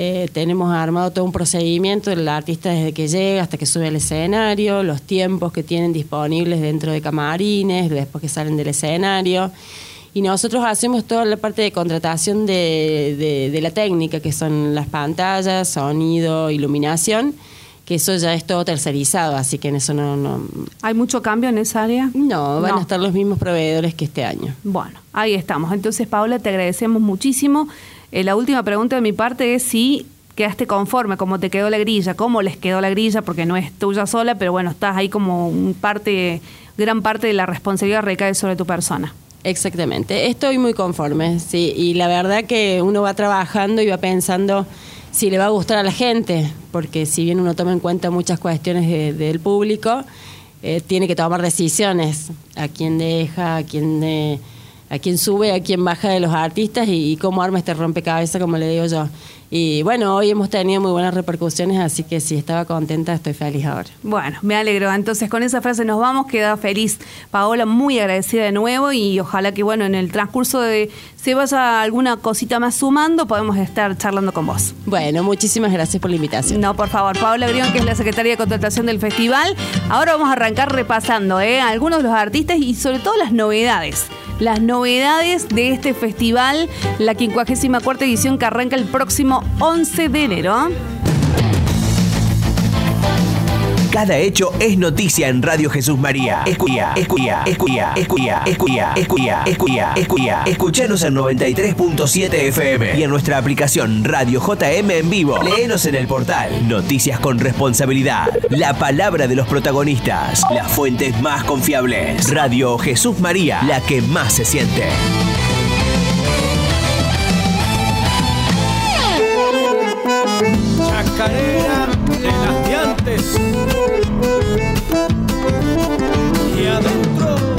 Eh, tenemos armado todo un procedimiento del artista desde que llega hasta que sube al escenario, los tiempos que tienen disponibles dentro de camarines, después que salen del escenario. Y nosotros hacemos toda la parte de contratación de, de- de la técnica, que son las pantallas, sonido, iluminación, que eso ya es todo tercerizado, así que en eso no, no, ¿Hay mucho cambio en esa área? no van No. a estar los mismos proveedores que este año. Bueno, ahí estamos. Entonces, Paola, te agradecemos muchísimo. Eh, la última pregunta de mi parte es si quedaste conforme, cómo te quedó la grilla, cómo les quedó la grilla, porque no es tuya sola, pero bueno, estás ahí como un parte, gran parte de la responsabilidad recae sobre tu persona. Exactamente, estoy muy conforme, sí, y la verdad que uno va trabajando y va pensando si le va a gustar a la gente, porque si bien uno toma en cuenta muchas cuestiones de- del público, eh, tiene que tomar decisiones, a quién deja, a quién, eh, a quién sube, a quién baja de los artistas y, y cómo arma este rompecabezas, como le digo yo. Y bueno, hoy hemos tenido muy buenas repercusiones, así que si estaba contenta, estoy feliz ahora. Bueno, me alegro. Entonces, con esa frase nos vamos. Queda feliz Paola, muy agradecida de nuevo y ojalá que, bueno, en el transcurso de se vaya alguna cosita más sumando, podemos estar charlando con vos. Bueno, muchísimas gracias por la invitación. No, por favor, Paola Grión, que es la secretaria de contratación del festival. Ahora vamos a arrancar repasando ¿eh? algunos de los artistas y sobre todo las novedades. Las novedades de este festival, la 54 edición que arranca el próximo 11 de enero. Cada hecho es noticia en Radio Jesús María. Escucha, escucha, escucha, escucha, escucha, escucha, escucha, escucha. Escuchanos en 93.7 FM y en nuestra aplicación Radio JM en vivo. Léenos en el portal Noticias con responsabilidad. La palabra de los protagonistas. Las fuentes más confiables. Radio Jesús María, la que más se siente. Chacarera de las de. Y adentro.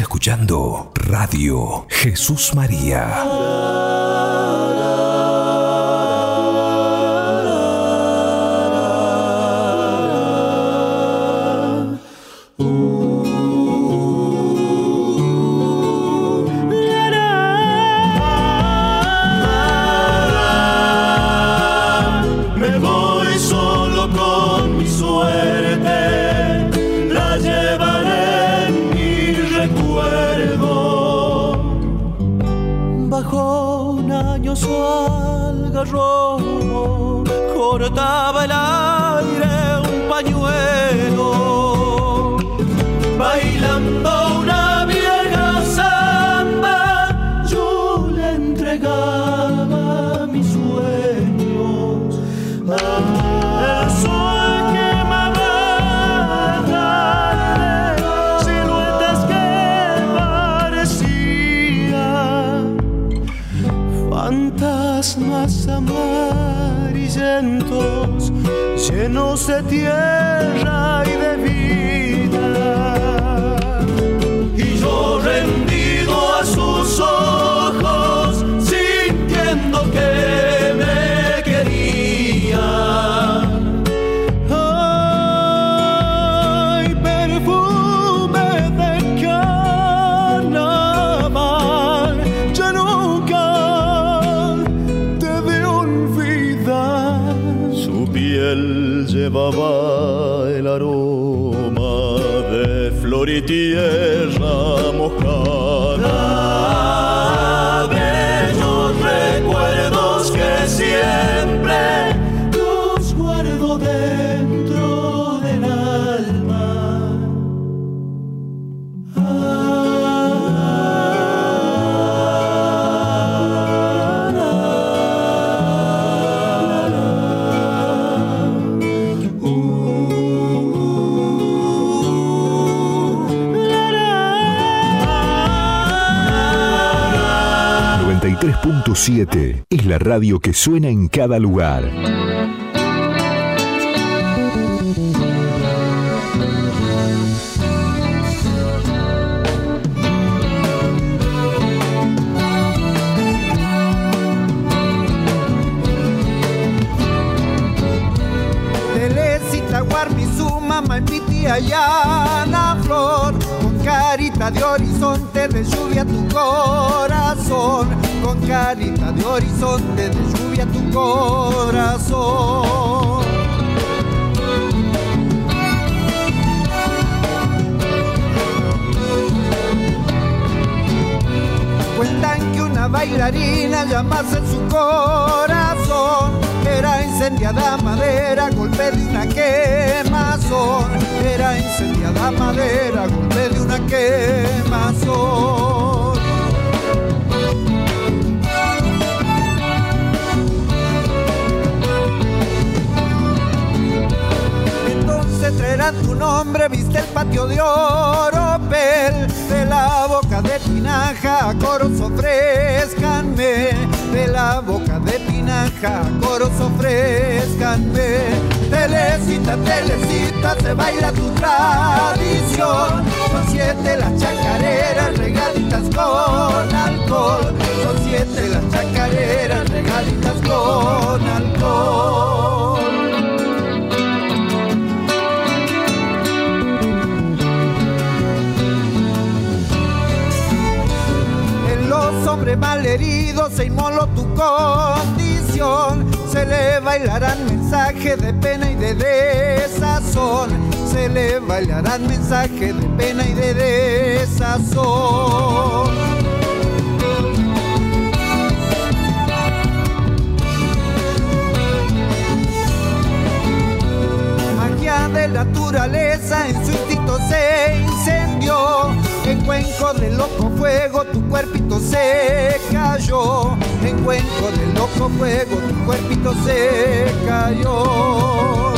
Escuchando Radio Jesús María. Flor 93.7 es la radio que suena en cada lugar. Ayana, Flor, con carita de horizonte de lluvia tu corazón, con carita de horizonte de lluvia tu corazón. Cuentan que una bailarina llamase en su corazón era incendiada madera, golpe de una quemazón. Era incendiada madera, golpe de una quemazón. Traerán tu nombre, viste el patio de oropel, de la boca de tinaja, coros ofrezcanme, de la boca de tinaja, coros ofrezcanme. Telecita, telecita, se baila tu tradición, son siete las chacareras regaditas con alcohol, son siete las chacareras regaditas con alcohol. Los hombres malheridos se inmoló tu condición. Se le bailarán mensajes de pena y de desazón. Se le bailarán mensajes de pena y de desazón. De naturaleza en su instinto se incendió. En cuenco de loco fuego tu cuerpito se cayó. En cuenco de loco fuego tu cuerpito se cayó.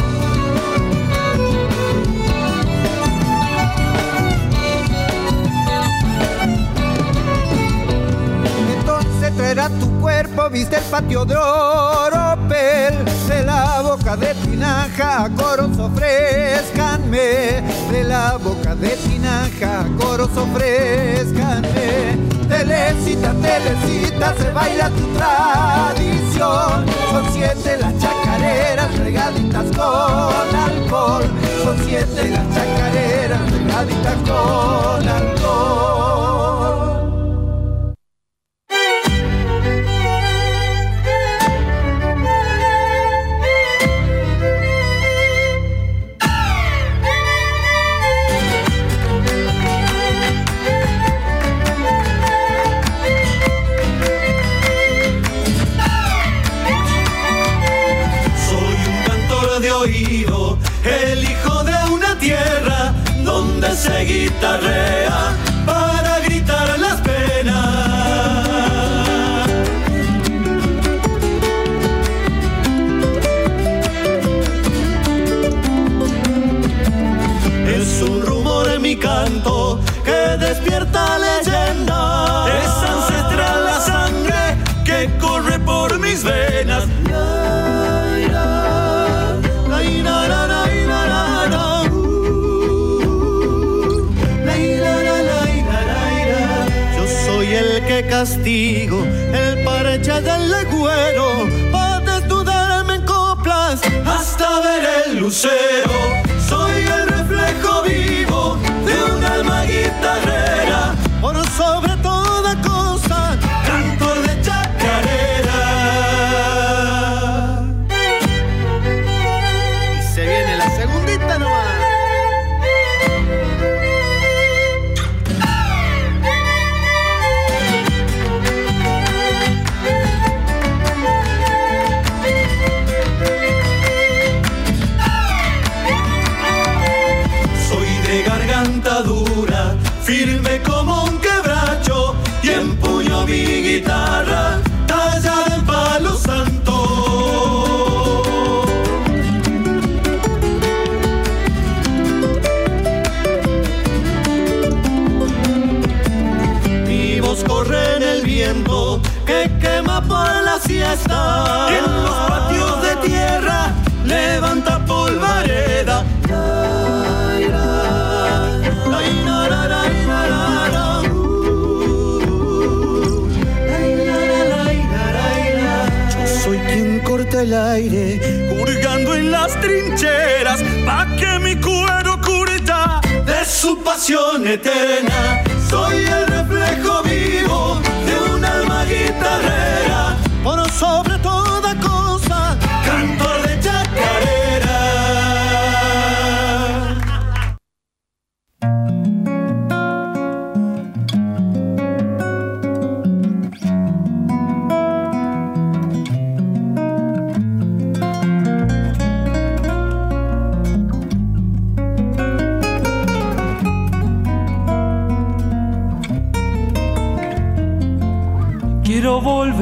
Traerá tu cuerpo, viste el patio de oropel, de la boca de tinaja, coros ofrezcanme, de la boca de tinaja, coros ofrezcanme. Telecita, telecita, se baila tu tradición, son siete las chacareras regaditas con alcohol, son siete las chacareras regaditas con alcohol. Trincheras, pa' que mi cuero curta de su pasión eterna. Soy el reflejo vivo de un alma guitarrera, por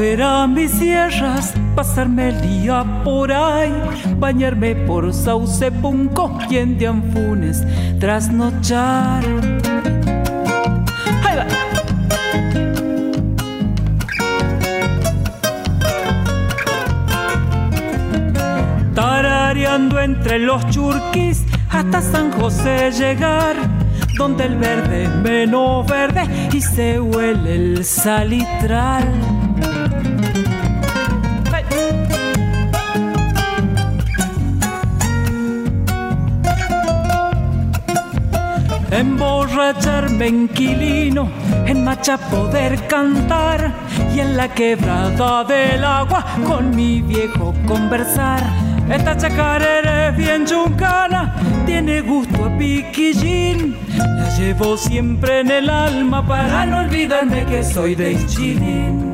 A mis sierras, pasarme el día por ahí, bañarme por Sauce Punco y en Dianfunes, trasnochar. Ahí va. Tarareando entre los churquis hasta San José llegar, donde el verde menos verde y se huele el salitral. Emborracharme en Quilino, en Macha poder cantar y en la quebrada del agua con mi viejo conversar. Esta chacarera es bien chuncana, tiene gusto a piquillín. La llevo siempre en el alma para no olvidarme que soy de Ichilín.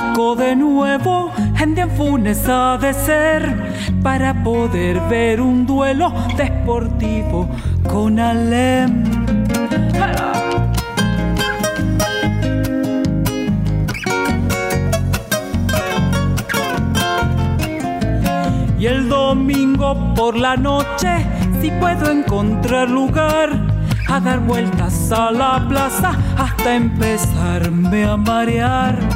Nazco de nuevo, en Dianfunes ha de ser para poder ver un duelo deportivo con Alem. Y el domingo por la noche, si puedo encontrar lugar, a dar vueltas a la plaza hasta empezarme a marear.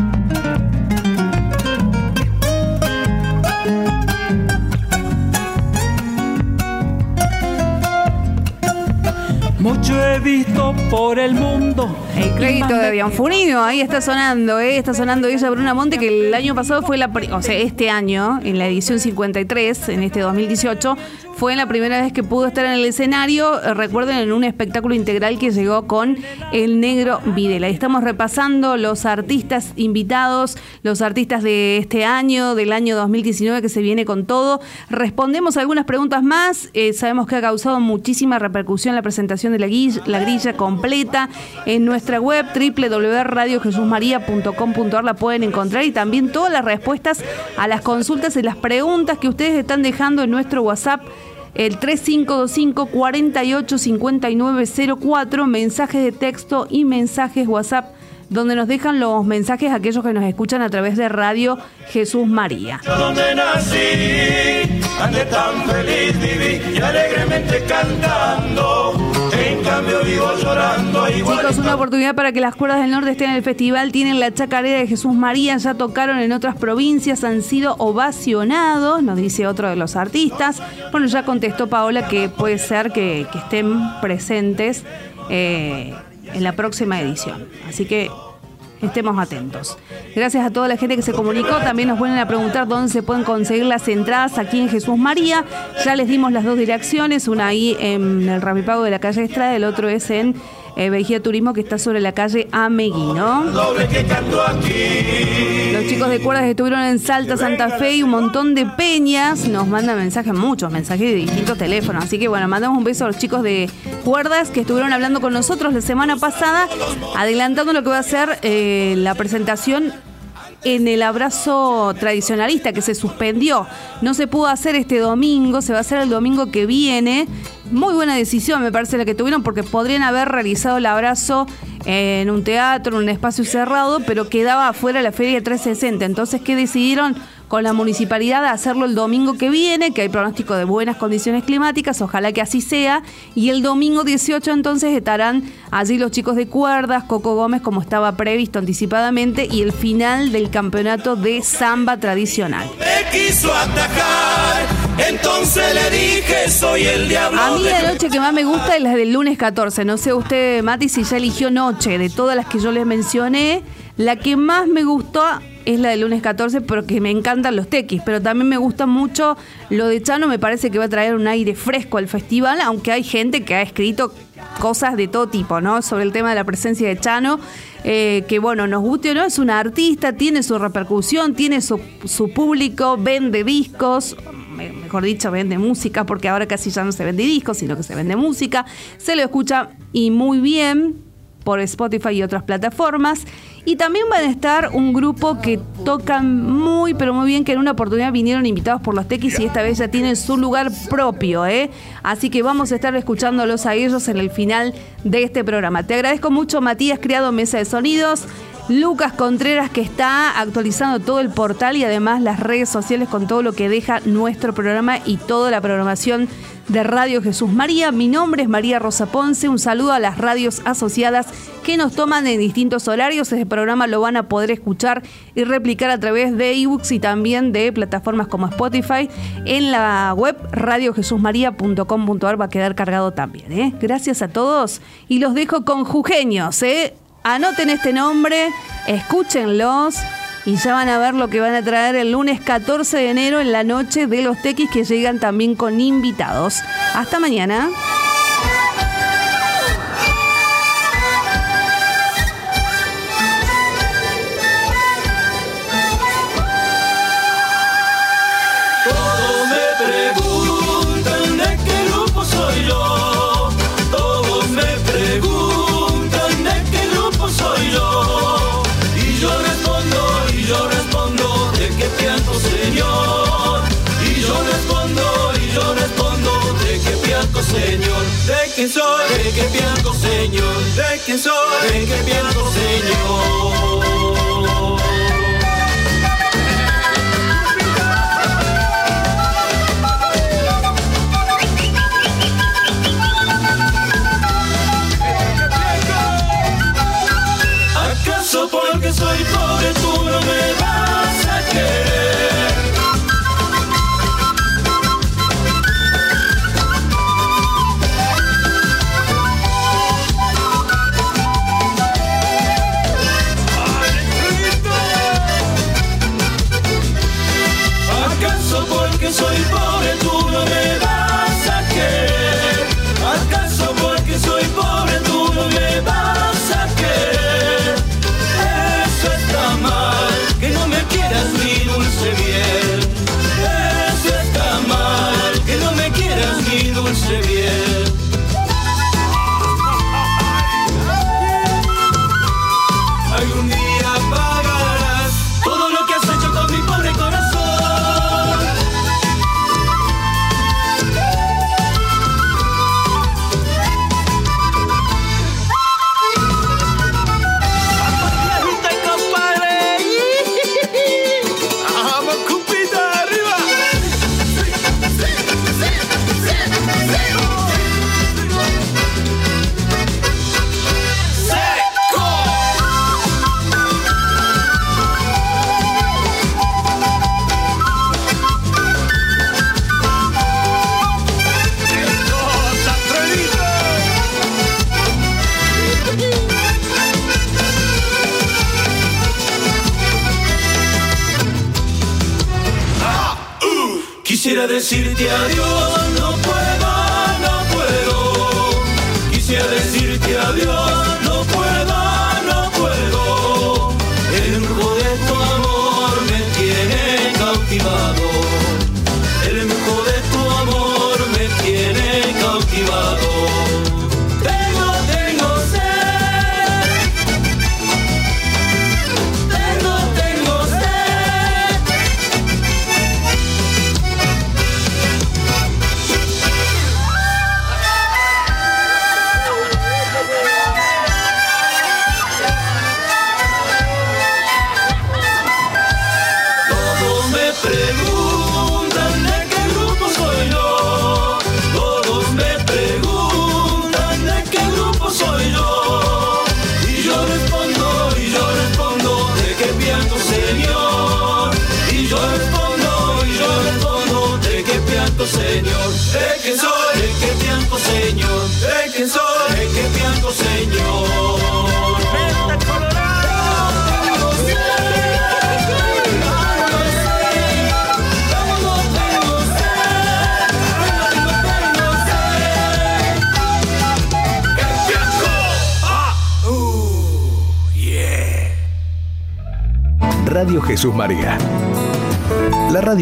Mucho he visto por el mundo. El crédito de Bianfunino, ahí está sonando, ¿eh? está sonando ella Bruna Monte, que el año pasado fue la, o sea, este año, en la edición 53, en este 2018, fue la primera vez que pudo estar en el escenario, eh, recuerden, en un espectáculo integral que llegó con el negro Videla. Y estamos repasando los artistas invitados, los artistas de este año, del año 2019 que se viene con todo. Respondemos algunas preguntas más, eh, sabemos que ha causado muchísima repercusión la presentación de la, guilla- la grilla completa en nuestra web www.radiojesusmaria.com.ar la pueden encontrar y también todas las respuestas a las consultas y las preguntas que ustedes están dejando en nuestro WhatsApp el 3525 485904 mensajes de texto y mensajes WhatsApp donde nos dejan los mensajes aquellos que nos escuchan a través de Radio Jesús María. Yo nací, ande tan feliz viví y alegremente cantando. Cambio vivo llorando igual. Chicos, una oportunidad para que las cuerdas del norte estén en el festival. Tienen la chacarera de Jesús María, ya tocaron en otras provincias, han sido ovacionados, nos dice otro de los artistas. Bueno, ya contestó Paola que puede ser que, que estén presentes eh, en la próxima edición. Así que estemos atentos. Gracias a toda la gente que se comunicó. También nos vuelven a preguntar dónde se pueden conseguir las entradas aquí en Jesús María. Ya les dimos las dos direcciones, una ahí en el Rapipago de la calle Estrada, el otro es en eh, Vejía Turismo que está sobre la calle Ameguino. Los chicos de cuerdas estuvieron en Salta, Santa Fe y un montón de peñas. Nos mandan mensajes, muchos mensajes de distintos teléfonos. Así que bueno, mandamos un beso a los chicos de cuerdas que estuvieron hablando con nosotros la semana pasada, adelantando lo que va a ser eh, la presentación en el abrazo tradicionalista que se suspendió. No se pudo hacer este domingo, se va a hacer el domingo que viene. Muy buena decisión me parece la que tuvieron porque podrían haber realizado el abrazo en un teatro, en un espacio cerrado, pero quedaba afuera la Feria 360. Entonces, ¿qué decidieron? con la municipalidad de hacerlo el domingo que viene, que hay pronóstico de buenas condiciones climáticas, ojalá que así sea. Y el domingo 18 entonces estarán allí los chicos de cuerdas, Coco Gómez como estaba previsto anticipadamente, y el final del campeonato de samba tradicional. Me quiso atacar, entonces le dije soy el diablo. A mí la noche que más me gusta es la del lunes 14. No sé usted, Mati, si ya eligió noche. De todas las que yo les mencioné, la que más me gustó es la del lunes 14 porque me encantan los tequis, pero también me gusta mucho lo de Chano, me parece que va a traer un aire fresco al festival, aunque hay gente que ha escrito cosas de todo tipo, ¿no? Sobre el tema de la presencia de Chano, eh, que bueno, nos guste o no, es una artista, tiene su repercusión, tiene su, su público, vende discos, me- mejor dicho, vende música, porque ahora casi ya no se vende discos, sino que se vende música, se lo escucha y muy bien por Spotify y otras plataformas. Y también van a estar un grupo que tocan muy, pero muy bien, que en una oportunidad vinieron invitados por los Tequis y esta vez ya tienen su lugar propio, ¿eh? Así que vamos a estar escuchándolos a ellos en el final de este programa. Te agradezco mucho, Matías Criado, Mesa de Sonidos. Lucas Contreras que está actualizando todo el portal y además las redes sociales con todo lo que deja nuestro programa y toda la programación de Radio Jesús María. Mi nombre es María Rosa Ponce. Un saludo a las radios asociadas que nos toman en distintos horarios. Este programa lo van a poder escuchar y replicar a través de ebooks y también de plataformas como Spotify. En la web radiojesusmaría.com.ar va a quedar cargado también. ¿eh? Gracias a todos y los dejo con Jujeños. ¿eh? Anoten este nombre, escúchenlos y ya van a ver lo que van a traer el lunes 14 de enero en la noche de los tequis que llegan también con invitados. Hasta mañana. De quién soy, de qué señor. De quién soy, de qué señor. Decirte adiós,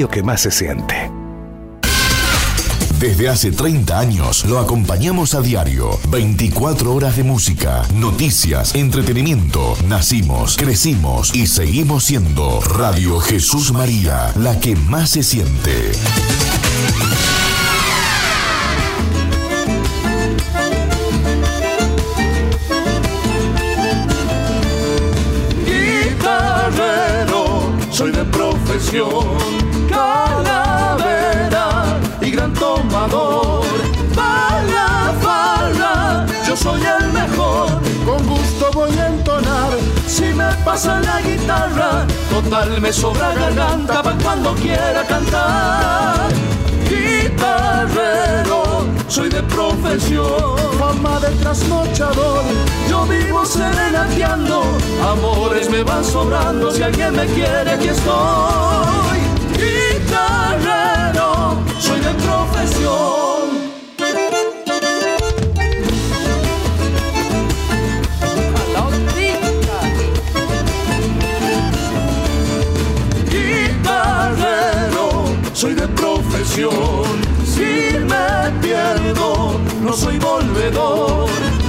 que más se siente. Desde hace 30 años lo acompañamos a diario. 24 horas de música, noticias, entretenimiento. Nacimos, crecimos y seguimos siendo Radio Jesús María, la que más se siente. Profesión, calavera y gran tomador. Farra, farra, yo soy el mejor, con gusto voy a entonar. Si me pasa la guitarra, total me sobra garganta para cuando quiera cantar. Guitarrero, soy de profesión, fama de trasnochador. Yo vivo serenateando, amores me van sobrando. Si alguien me quiere, aquí estoy. Guitarrero, soy de profesión. Soy de profesión. No soy volvedor.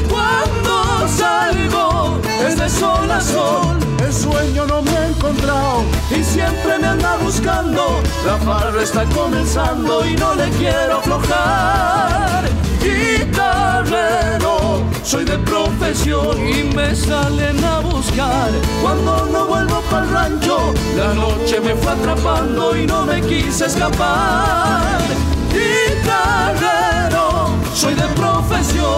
Cuando salgo, es de sol a sol. El sueño no me ha encontrado y siempre me anda buscando. La farra está comenzando y no le quiero aflojar. Guitarrero, soy de profesión y me salen a buscar. Cuando no vuelvo para el rancho, la noche me fue atrapando y no me quise escapar. Guitarrero, soy de profesión.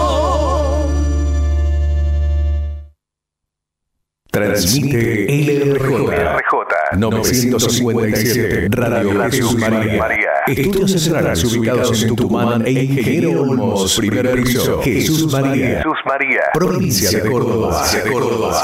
Transmite LRJ 957 Radio Jesús María. Estudios centrales ubicados en Tucumán e Ingeniero Olmos, primer piso. Jesús María. Provincia de Córdoba. de Córdoba.